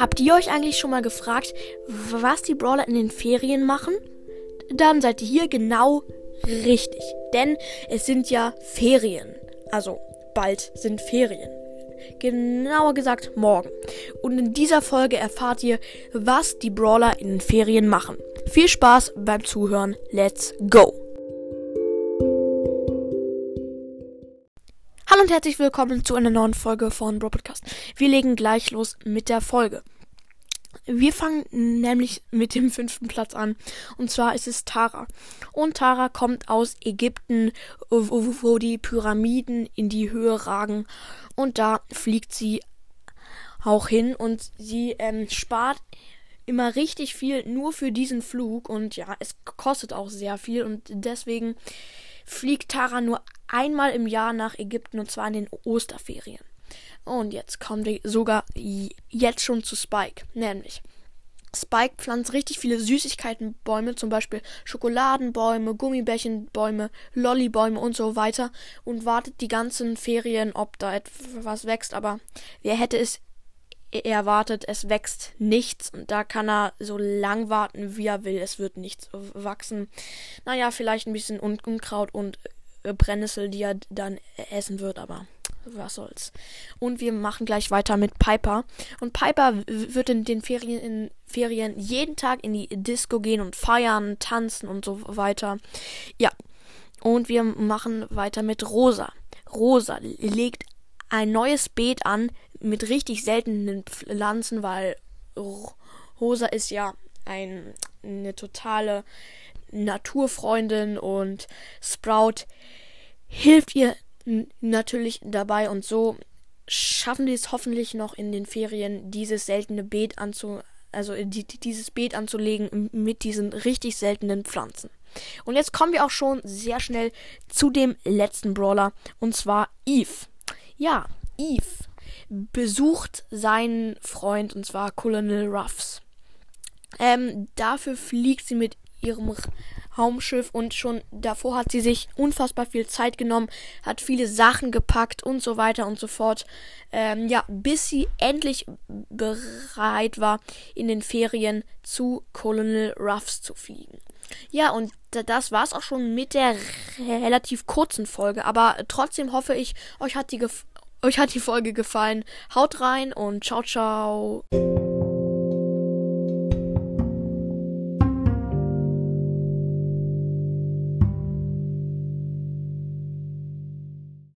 Habt ihr euch eigentlich schon mal gefragt, was die Brawler in den Ferien machen? Dann seid ihr hier genau richtig. Denn es sind ja Ferien. Also bald sind Ferien. Genauer gesagt morgen. Und in dieser Folge erfahrt ihr, was die Brawler in den Ferien machen. Viel Spaß beim Zuhören. Let's go! Hallo und herzlich willkommen zu einer neuen Folge von Bro Podcast. Wir legen gleich los mit der Folge. Wir fangen nämlich mit dem fünften Platz an. Und zwar ist es Tara. Und Tara kommt aus Ägypten, wo, die Pyramiden in die Höhe ragen. Und da fliegt sie auch hin und sie ähm, spart immer richtig viel nur für diesen Flug. Und ja, es kostet auch sehr viel. Und deswegen fliegt Tara nur einmal im Jahr nach Ägypten und zwar in den Osterferien. Und jetzt kommen wir sogar jetzt schon zu Spike. Nämlich, Spike pflanzt richtig viele Süßigkeitenbäume, zum Beispiel Schokoladenbäume, Gummibärchenbäume, Lollibäume und so weiter und wartet die ganzen Ferien, ob da etwas wächst. Aber wer hätte es erwartet, es wächst nichts und da kann er so lang warten, wie er will. Es wird nichts wachsen. Naja, vielleicht ein bisschen Unkraut und Brennnessel, die er dann essen wird, aber was soll's. Und wir machen gleich weiter mit Piper. Und Piper wird in den Ferien, in Ferien jeden Tag in die Disco gehen und feiern, tanzen und so weiter. Ja. Und wir machen weiter mit Rosa. Rosa legt ein neues Beet an mit richtig seltenen Pflanzen, weil Rosa ist ja ein, eine totale Naturfreundin und Sprout hilft ihr natürlich dabei und so schaffen die es hoffentlich noch in den Ferien dieses seltene Beet anzu also die, dieses Beet anzulegen mit diesen richtig seltenen Pflanzen. Und jetzt kommen wir auch schon sehr schnell zu dem letzten Brawler und zwar Eve. Ja, Eve besucht seinen Freund und zwar Colonel Ruffs. Ähm, dafür fliegt sie mit ihrem Raumschiff und schon davor hat sie sich unfassbar viel Zeit genommen, hat viele Sachen gepackt und so weiter und so fort. Ähm, ja, bis sie endlich bereit war, in den Ferien zu Colonel Ruffs zu fliegen. Ja, und das war's auch schon mit der relativ kurzen Folge, aber trotzdem hoffe ich, euch hat die, euch hat die Folge gefallen. Haut rein und ciao, ciao.